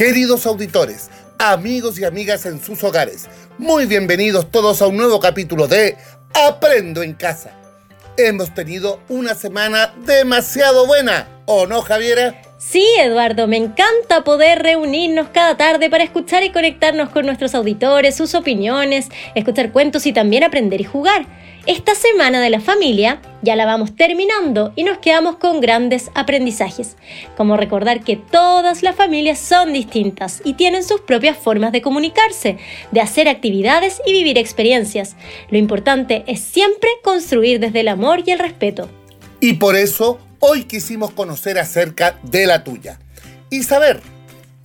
Queridos auditores, amigos y amigas en sus hogares, muy bienvenidos todos a un nuevo capítulo de Aprendo en Casa. Hemos tenido una semana demasiado buena, ¿o no, Javiera? Sí, Eduardo, me encanta poder reunirnos cada tarde para escuchar y conectarnos con nuestros auditores, sus opiniones, escuchar cuentos y también aprender y jugar. Esta semana de la familia ya la vamos terminando y nos quedamos con grandes aprendizajes, como recordar que todas las familias son distintas y tienen sus propias formas de comunicarse, de hacer actividades y vivir experiencias. Lo importante es siempre construir desde el amor y el respeto. Y por eso hoy quisimos conocer acerca de la tuya y saber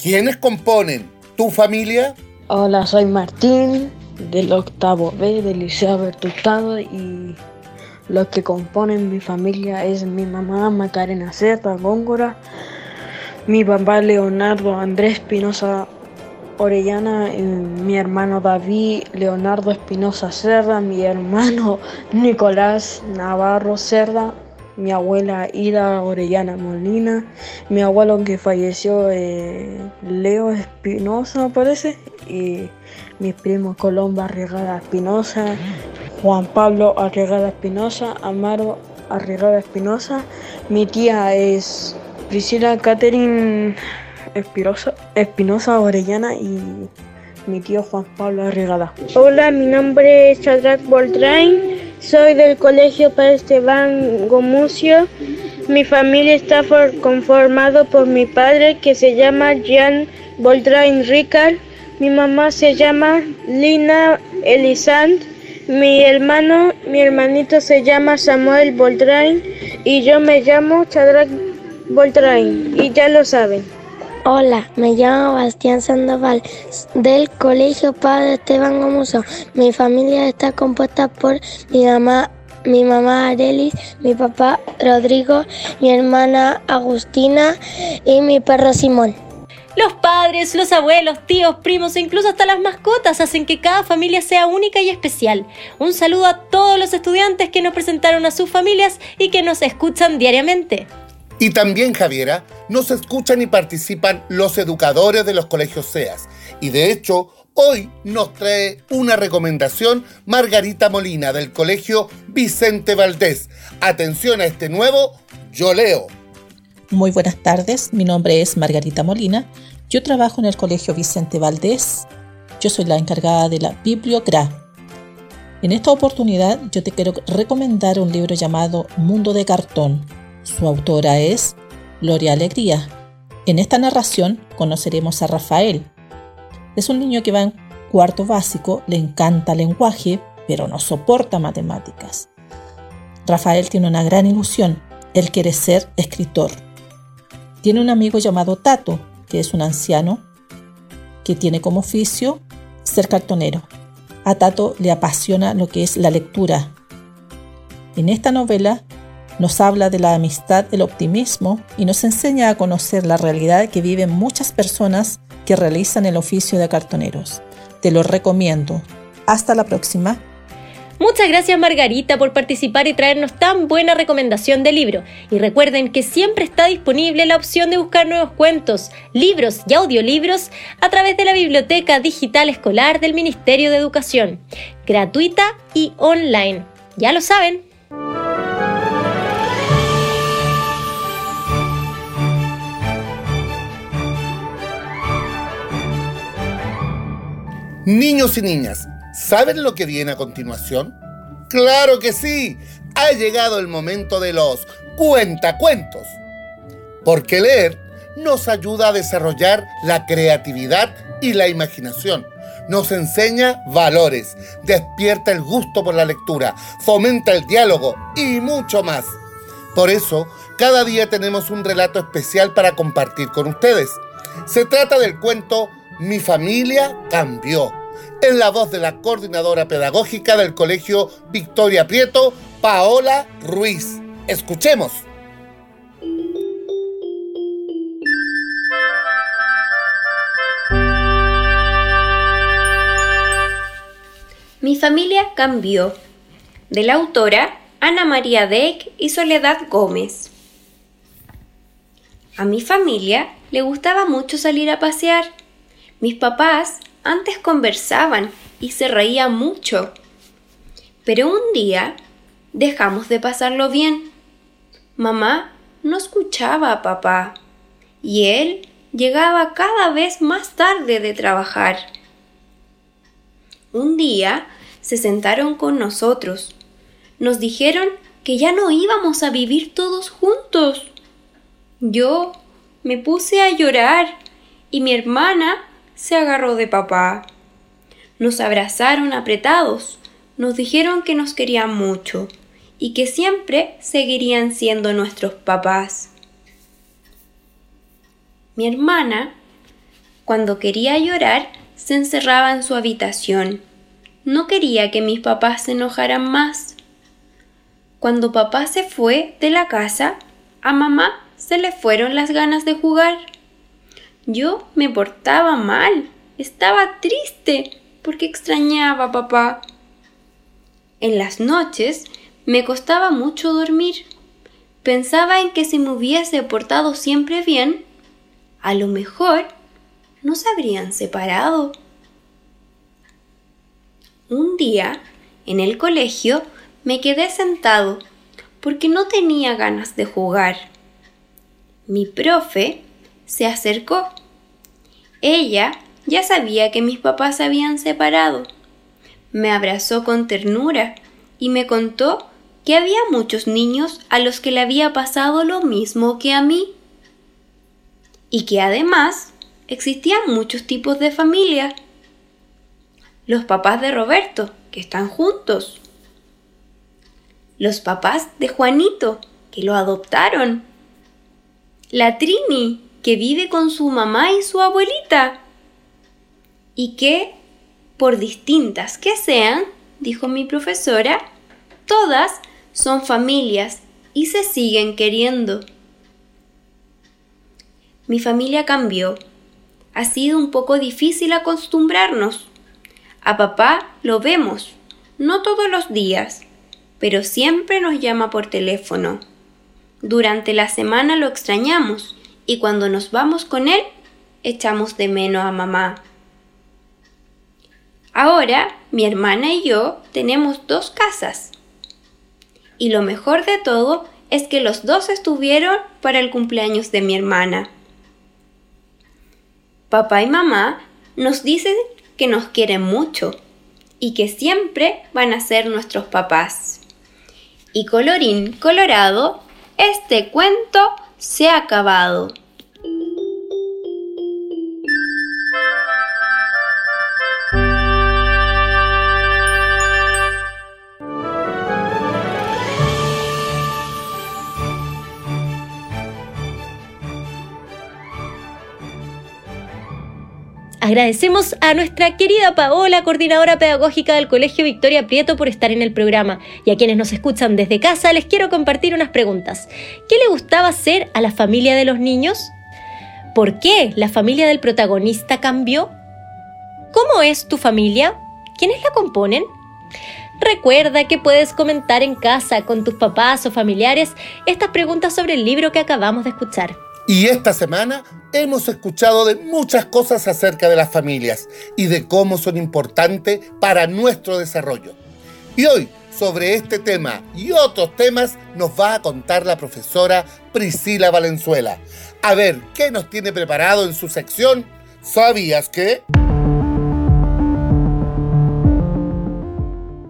quiénes componen tu familia. Hola, soy Martín del octavo B del Liceo Bertustado y los que componen mi familia es mi mamá Macarena Cerda Góngora, mi papá Leonardo Andrés Espinosa Orellana, mi hermano David Leonardo Espinosa Cerda, mi hermano Nicolás Navarro Cerda, mi abuela Ida Orellana Molina, mi abuelo que falleció eh, Leo Espinosa parece, y mis primos Colombo Arriagada Espinosa, Juan Pablo Arriagada Espinosa, Amaro Arriagada Espinosa, mi tía es Priscila Catherine Espinosa, Orellana y mi tío Juan Pablo Arriagada. Hola, mi nombre es Chadrak Boltrain. Soy del Colegio Padre Esteban Gomucio. Mi familia está conformado por mi padre que se llama Jean Boldrain Ricard. Mi mamá se llama Lina Elisand. Mi hermano, mi hermanito se llama Samuel Boldrain y yo me llamo Chadrak Boldrain y ya lo saben. Hola, me llamo Bastián Sandoval del Colegio Padre Esteban Gomuso. Mi familia está compuesta por mi mamá, mi mamá mi papá Rodrigo, mi hermana Agustina y mi perro Simón. Los padres, los abuelos, tíos, primos e incluso hasta las mascotas hacen que cada familia sea única y especial. Un saludo a todos los estudiantes que nos presentaron a sus familias y que nos escuchan diariamente. Y también, Javiera, nos escuchan y participan los educadores de los colegios SEAS. Y de hecho, hoy nos trae una recomendación Margarita Molina del Colegio Vicente Valdés. Atención a este nuevo Yo Leo. Muy buenas tardes, mi nombre es Margarita Molina. Yo trabajo en el Colegio Vicente Valdés. Yo soy la encargada de la Bibliocra. En esta oportunidad yo te quiero recomendar un libro llamado Mundo de Cartón su autora es Gloria Alegría. En esta narración conoceremos a Rafael. Es un niño que va en cuarto básico, le encanta lenguaje, pero no soporta matemáticas. Rafael tiene una gran ilusión, él quiere ser escritor. Tiene un amigo llamado Tato, que es un anciano, que tiene como oficio ser cartonero. A Tato le apasiona lo que es la lectura. En esta novela nos habla de la amistad, el optimismo y nos enseña a conocer la realidad que viven muchas personas que realizan el oficio de cartoneros. Te lo recomiendo. Hasta la próxima. Muchas gracias Margarita por participar y traernos tan buena recomendación de libro. Y recuerden que siempre está disponible la opción de buscar nuevos cuentos, libros y audiolibros a través de la Biblioteca Digital Escolar del Ministerio de Educación, gratuita y online. Ya lo saben. Niños y niñas, ¿saben lo que viene a continuación? ¡Claro que sí! Ha llegado el momento de los cuentacuentos. Porque leer nos ayuda a desarrollar la creatividad y la imaginación. Nos enseña valores, despierta el gusto por la lectura, fomenta el diálogo y mucho más. Por eso, cada día tenemos un relato especial para compartir con ustedes. Se trata del cuento mi familia cambió. En la voz de la coordinadora pedagógica del Colegio Victoria Prieto, Paola Ruiz. Escuchemos. Mi familia cambió. De la autora Ana María Deck y Soledad Gómez. A mi familia le gustaba mucho salir a pasear. Mis papás antes conversaban y se reían mucho. Pero un día dejamos de pasarlo bien. Mamá no escuchaba a papá y él llegaba cada vez más tarde de trabajar. Un día se sentaron con nosotros. Nos dijeron que ya no íbamos a vivir todos juntos. Yo me puse a llorar y mi hermana se agarró de papá. Nos abrazaron apretados, nos dijeron que nos querían mucho y que siempre seguirían siendo nuestros papás. Mi hermana, cuando quería llorar, se encerraba en su habitación. No quería que mis papás se enojaran más. Cuando papá se fue de la casa, a mamá se le fueron las ganas de jugar. Yo me portaba mal, estaba triste porque extrañaba a papá. En las noches me costaba mucho dormir. Pensaba en que si me hubiese portado siempre bien, a lo mejor no se habrían separado. Un día, en el colegio, me quedé sentado porque no tenía ganas de jugar. Mi profe se acercó. Ella ya sabía que mis papás se habían separado. Me abrazó con ternura y me contó que había muchos niños a los que le había pasado lo mismo que a mí. Y que además existían muchos tipos de familia. Los papás de Roberto, que están juntos. Los papás de Juanito, que lo adoptaron. La Trini, que vive con su mamá y su abuelita. Y que, por distintas que sean, dijo mi profesora, todas son familias y se siguen queriendo. Mi familia cambió. Ha sido un poco difícil acostumbrarnos. A papá lo vemos, no todos los días, pero siempre nos llama por teléfono. Durante la semana lo extrañamos y cuando nos vamos con él, echamos de menos a mamá. Ahora mi hermana y yo tenemos dos casas y lo mejor de todo es que los dos estuvieron para el cumpleaños de mi hermana. Papá y mamá nos dicen que nos quieren mucho y que siempre van a ser nuestros papás. Y colorín colorado, este cuento se ha acabado. Agradecemos a nuestra querida Paola, coordinadora pedagógica del Colegio Victoria Prieto, por estar en el programa. Y a quienes nos escuchan desde casa, les quiero compartir unas preguntas. ¿Qué le gustaba hacer a la familia de los niños? ¿Por qué la familia del protagonista cambió? ¿Cómo es tu familia? ¿Quiénes la componen? Recuerda que puedes comentar en casa con tus papás o familiares estas preguntas sobre el libro que acabamos de escuchar. Y esta semana hemos escuchado de muchas cosas acerca de las familias y de cómo son importantes para nuestro desarrollo. Y hoy, sobre este tema y otros temas, nos va a contar la profesora Priscila Valenzuela. A ver, ¿qué nos tiene preparado en su sección? ¿Sabías que?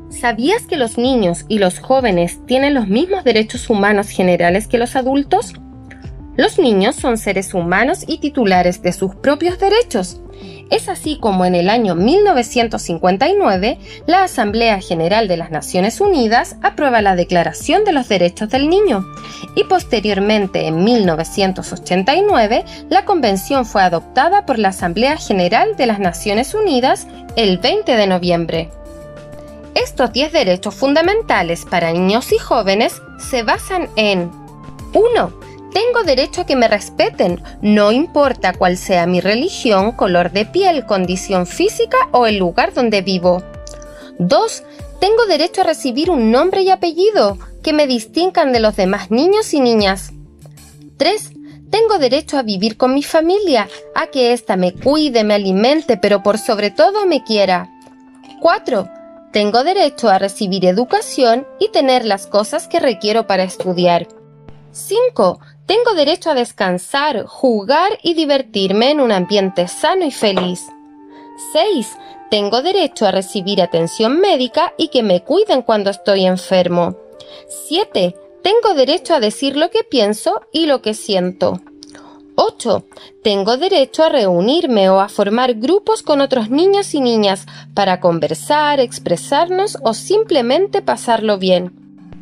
¿Sabías que los niños y los jóvenes tienen los mismos derechos humanos generales que los adultos? Los niños son seres humanos y titulares de sus propios derechos. Es así como en el año 1959 la Asamblea General de las Naciones Unidas aprueba la Declaración de los Derechos del Niño y posteriormente en 1989 la Convención fue adoptada por la Asamblea General de las Naciones Unidas el 20 de noviembre. Estos 10 derechos fundamentales para niños y jóvenes se basan en 1 tengo derecho a que me respeten, no importa cuál sea mi religión, color de piel, condición física o el lugar donde vivo. 2. Tengo derecho a recibir un nombre y apellido que me distingan de los demás niños y niñas. 3. tengo derecho a vivir con mi familia, a que ésta me cuide, me alimente, pero por sobre todo me quiera. 4. Tengo derecho a recibir educación y tener las cosas que requiero para estudiar. 5. Tengo derecho a descansar, jugar y divertirme en un ambiente sano y feliz. 6. Tengo derecho a recibir atención médica y que me cuiden cuando estoy enfermo. 7. Tengo derecho a decir lo que pienso y lo que siento. 8. Tengo derecho a reunirme o a formar grupos con otros niños y niñas para conversar, expresarnos o simplemente pasarlo bien.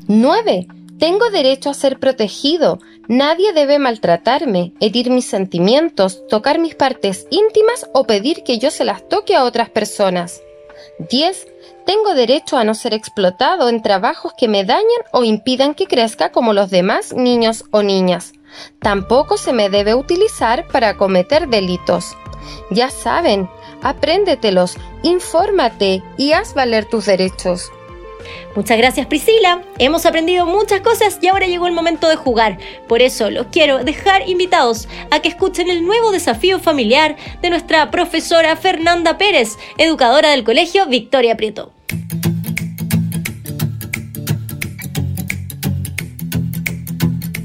9. Tengo derecho a ser protegido. Nadie debe maltratarme, herir mis sentimientos, tocar mis partes íntimas o pedir que yo se las toque a otras personas. 10. Tengo derecho a no ser explotado en trabajos que me dañen o impidan que crezca como los demás niños o niñas. Tampoco se me debe utilizar para cometer delitos. Ya saben, apréndetelos, infórmate y haz valer tus derechos. Muchas gracias Priscila, hemos aprendido muchas cosas y ahora llegó el momento de jugar. Por eso los quiero dejar invitados a que escuchen el nuevo desafío familiar de nuestra profesora Fernanda Pérez, educadora del colegio Victoria Prieto.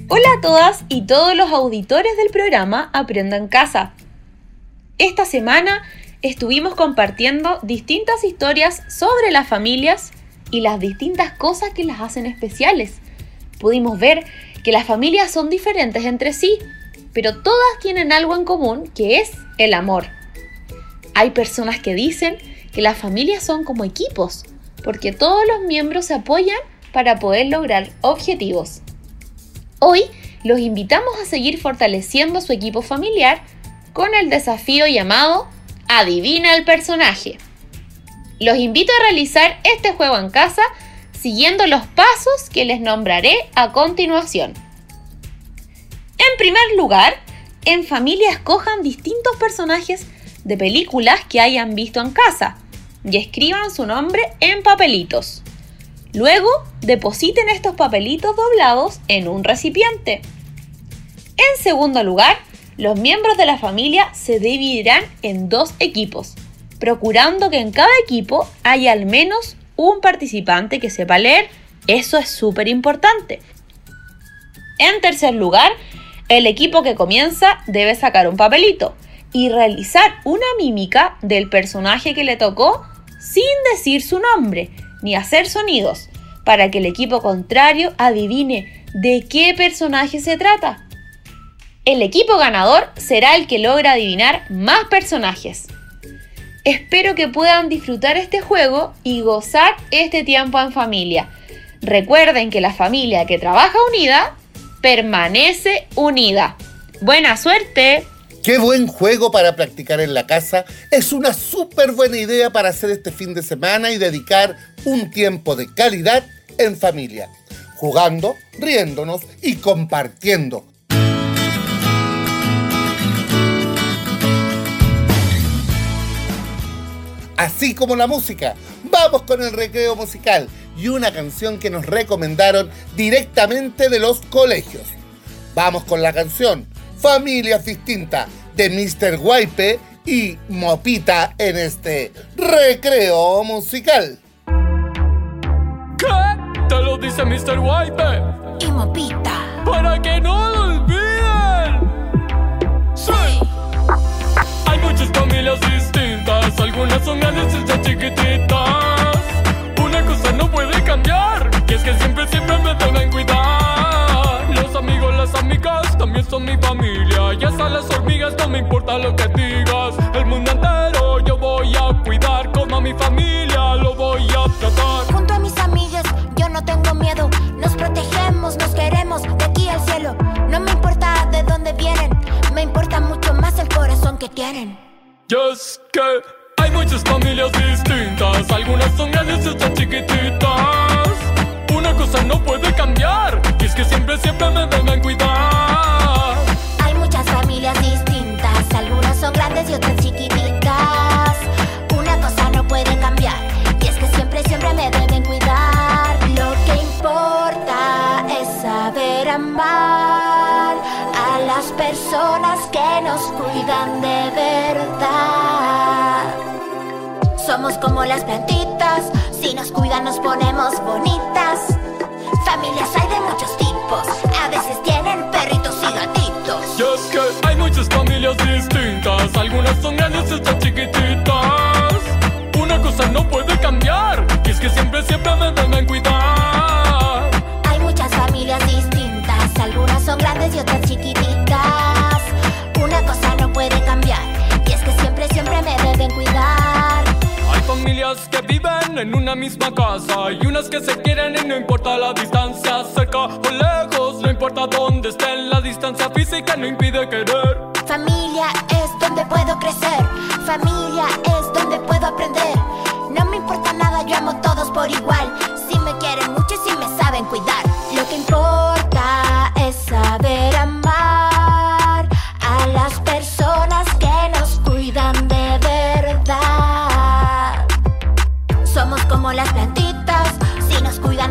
Hola a todas y todos los auditores del programa Aprenda en Casa. Esta semana estuvimos compartiendo distintas historias sobre las familias y las distintas cosas que las hacen especiales. Pudimos ver que las familias son diferentes entre sí, pero todas tienen algo en común que es el amor. Hay personas que dicen que las familias son como equipos, porque todos los miembros se apoyan para poder lograr objetivos. Hoy los invitamos a seguir fortaleciendo su equipo familiar con el desafío llamado Adivina el personaje. Los invito a realizar este juego en casa siguiendo los pasos que les nombraré a continuación. En primer lugar, en familia escojan distintos personajes de películas que hayan visto en casa y escriban su nombre en papelitos. Luego, depositen estos papelitos doblados en un recipiente. En segundo lugar, los miembros de la familia se dividirán en dos equipos procurando que en cada equipo haya al menos un participante que sepa leer. Eso es súper importante. En tercer lugar, el equipo que comienza debe sacar un papelito y realizar una mímica del personaje que le tocó sin decir su nombre ni hacer sonidos, para que el equipo contrario adivine de qué personaje se trata. El equipo ganador será el que logra adivinar más personajes. Espero que puedan disfrutar este juego y gozar este tiempo en familia. Recuerden que la familia que trabaja unida permanece unida. ¡Buena suerte! Qué buen juego para practicar en la casa. Es una súper buena idea para hacer este fin de semana y dedicar un tiempo de calidad en familia, jugando, riéndonos y compartiendo. Así como la música. Vamos con el recreo musical y una canción que nos recomendaron directamente de los colegios. Vamos con la canción Familias Distintas de Mr. Guaype y Mopita en este recreo musical. ¿Qué? Te lo dice Mr. Guaype. Y Mopita. Para que no lo olviden. Sí. Muchas familias distintas, algunas son grandes y otras chiquititas. Una cosa no puede cambiar, y es que siempre, siempre me deben cuidar. Los amigos, las amigas también son mi familia. Y hasta las hormigas no me importa lo que digas. El mundo entero yo voy a cuidar, como a mi familia lo voy a tratar. Amar a las personas que nos cuidan de verdad. Somos como las plantitas, si nos cuidan nos ponemos bonitas. Familias hay de muchos tipos, a veces tienen perritos y gatitos. Y es que hay muchas familias distintas, algunas son grandes y otras chiquititas. Una cosa no puede cambiar, y es que siempre, siempre me deben son grandes y otras chiquititas. Una cosa no puede cambiar, y es que siempre, siempre me deben cuidar. Hay familias que viven en una misma casa y unas que se quieren y no importa la distancia, cerca o lejos, no importa dónde estén, la distancia física no impide querer. Familia es donde puedo crecer, familia es donde puedo aprender. No me importa nada, yo amo a todos por igual.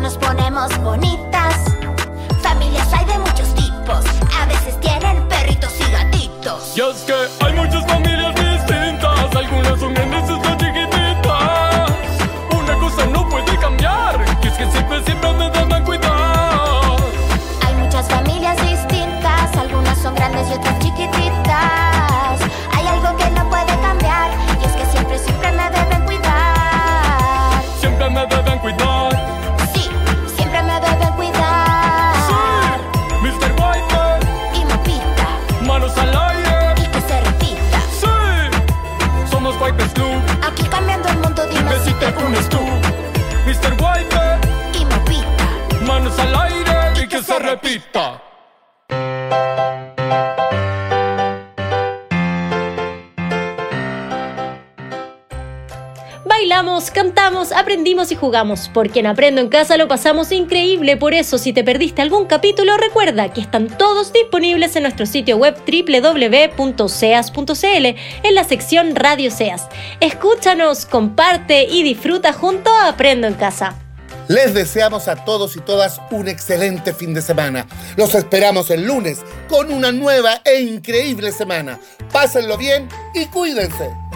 Nos ponemos bonitas. Familias hay de muchos tipos, a veces tienen perritos y gatitos. Y es que Bailamos, cantamos, aprendimos y jugamos, porque en Aprendo en Casa lo pasamos increíble, por eso si te perdiste algún capítulo recuerda que están todos disponibles en nuestro sitio web www.seas.cl en la sección Radio Seas. Escúchanos, comparte y disfruta junto a Aprendo en Casa. Les deseamos a todos y todas un excelente fin de semana. Los esperamos el lunes con una nueva e increíble semana. Pásenlo bien y cuídense.